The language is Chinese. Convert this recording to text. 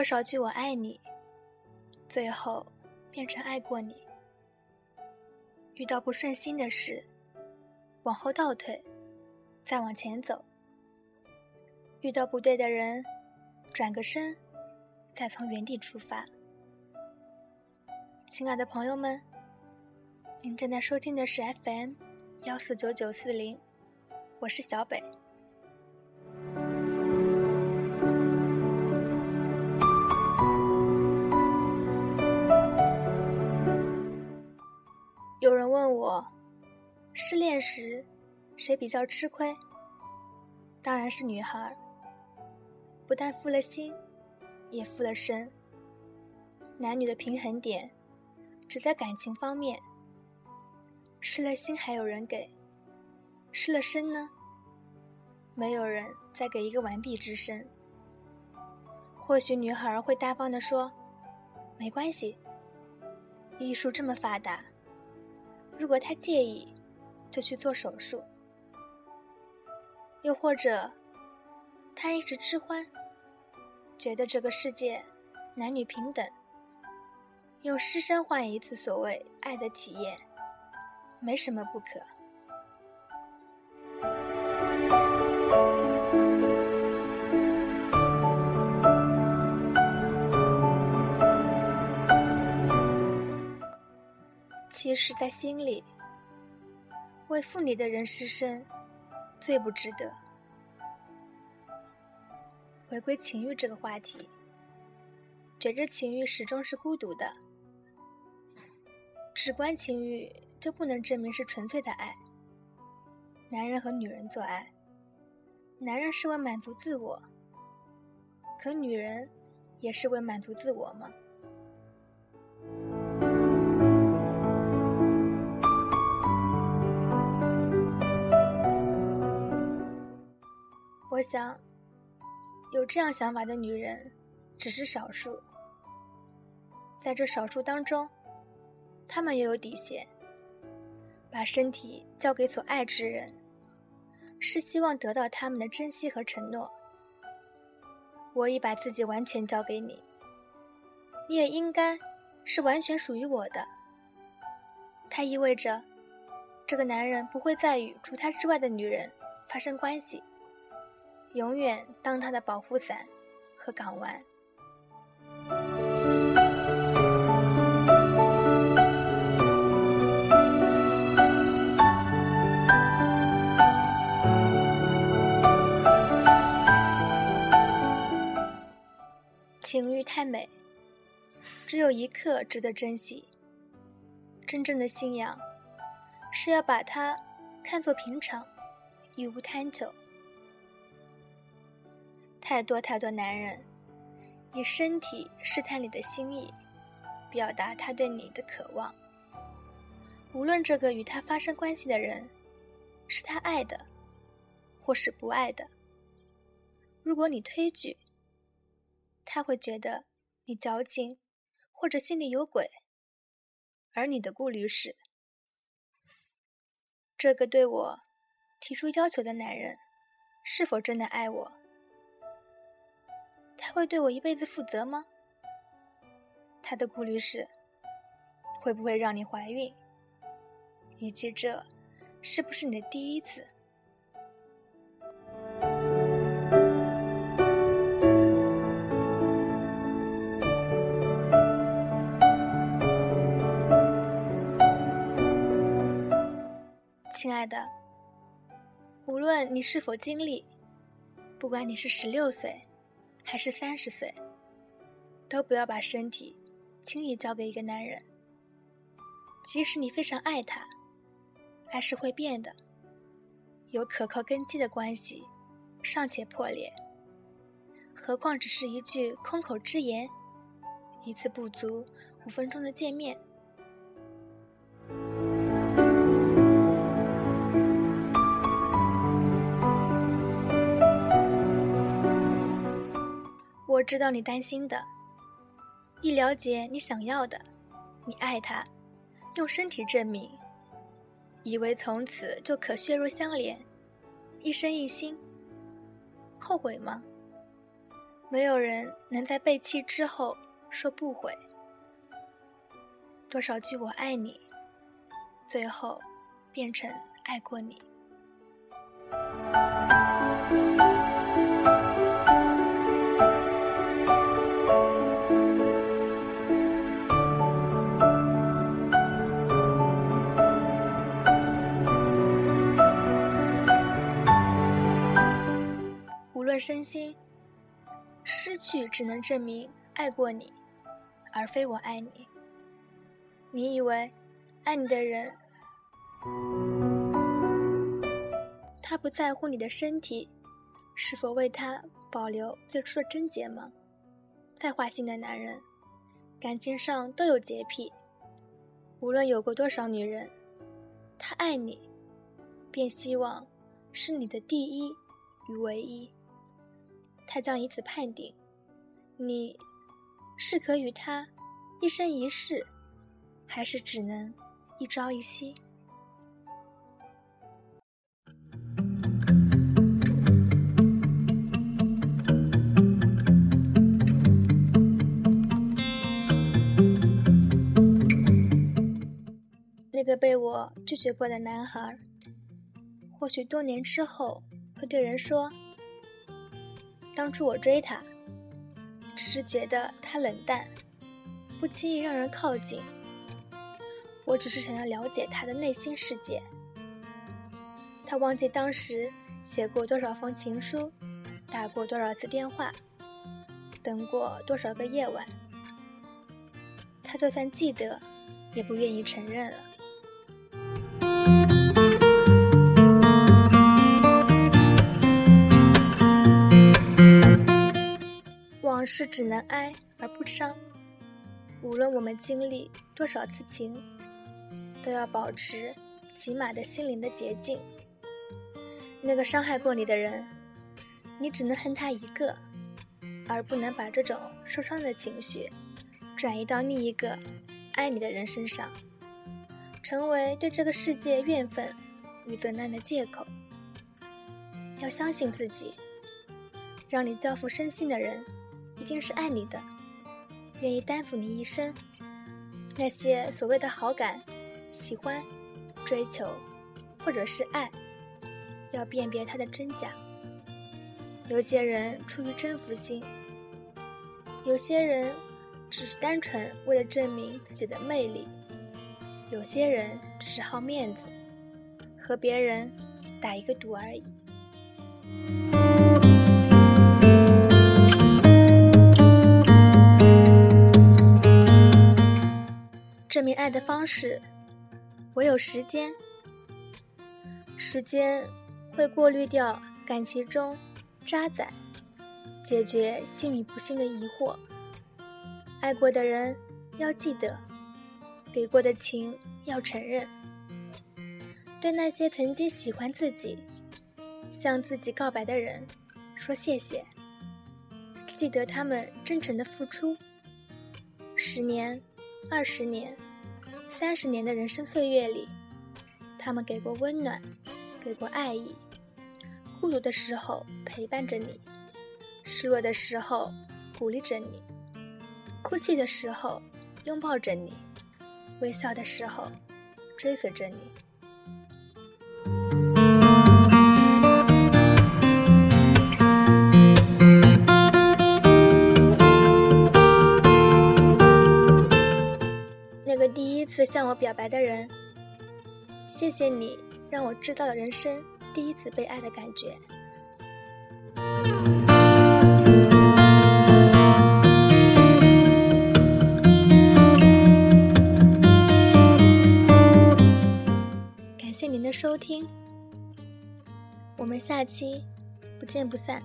多少句“我爱你”，最后变成爱过你。遇到不顺心的事，往后倒退，再往前走。遇到不对的人，转个身，再从原地出发。亲爱的朋友们，您正在收听的是 FM 幺四九九四零，我是小北。时谁比较吃亏？当然是女孩，不但负了心，也负了身。男女的平衡点只在感情方面。失了心还有人给，失了身呢？没有人再给一个完璧之身。或许女孩会大方地说：“没关系，艺术这么发达。”如果他介意，就去做手术。又或者，他一时痴欢，觉得这个世界男女平等，用失身换一次所谓爱的体验，没什么不可。其实，在心里，为负你的人失身，最不值得。回归情欲这个话题，觉着情欲始终是孤独的，只观情欲就不能证明是纯粹的爱。男人和女人做爱，男人是为满足自我，可女人也是为满足自我吗？我想，有这样想法的女人只是少数。在这少数当中，她们也有底线。把身体交给所爱之人，是希望得到他们的珍惜和承诺。我已把自己完全交给你，你也应该是完全属于我的。它意味着，这个男人不会再与除他之外的女人发生关系。永远当他的保护伞和港湾。情欲太美，只有一刻值得珍惜。真正的信仰，是要把它看作平常，与无贪求。太多太多男人，以身体试探你的心意，表达他对你的渴望。无论这个与他发生关系的人，是他爱的，或是不爱的。如果你推拒，他会觉得你矫情，或者心里有鬼。而你的顾虑是，这个对我提出要求的男人，是否真的爱我？他会对我一辈子负责吗？他的顾虑是，会不会让你怀孕，以及这是不是你的第一次？亲爱的，无论你是否经历，不管你是十六岁。还是三十岁，都不要把身体轻易交给一个男人。即使你非常爱他，爱是会变的。有可靠根基的关系尚且破裂，何况只是一句空口之言，一次不足五分钟的见面。我知道你担心的，一了解你想要的，你爱他，用身体证明，以为从此就可血肉相连，一生一心，后悔吗？没有人能在被弃之后说不悔。多少句我爱你，最后变成爱过你。身心，失去只能证明爱过你，而非我爱你。你以为爱你的人？他不在乎你的身体，是否为他保留最初的贞洁吗？再花心的男人，感情上都有洁癖。无论有过多少女人，他爱你，便希望是你的第一与唯一。他将以此判定，你是可与他一生一世，还是只能一朝一夕？那个被我拒绝过的男孩，或许多年之后会对人说：“当初我追他，只是觉得他冷淡，不轻易让人靠近。我只是想要了解他的内心世界。他忘记当时写过多少封情书，打过多少次电话，等过多少个夜晚。他就算记得，也不愿意承认了。”是只能哀而不伤。无论我们经历多少次情，都要保持起码的心灵的洁净。那个伤害过你的人，你只能恨他一个，而不能把这种受伤的情绪转移到另一个爱你的人身上，成为对这个世界怨愤与责难的借口。要相信自己，让你交付身心的人。一定是爱你的，愿意担负你一生。那些所谓的好感、喜欢、追求，或者是爱，要辨别它的真假。有些人出于征服心，有些人只是单纯为了证明自己的魅力，有些人只是好面子，和别人打一个赌而已。证明爱的方式，唯有时间。时间会过滤掉感情中渣滓，解决幸与不幸的疑惑。爱过的人要记得，给过的情要承认。对那些曾经喜欢自己、向自己告白的人，说谢谢。记得他们真诚的付出。十年。二十年、三十年的人生岁月里，他们给过温暖，给过爱意。孤独的时候陪伴着你，失落的时候鼓励着你，哭泣的时候拥抱着你，微笑的时候追随着你。向我表白的人，谢谢你让我知道了人生第一次被爱的感觉。感谢您的收听，我们下期不见不散。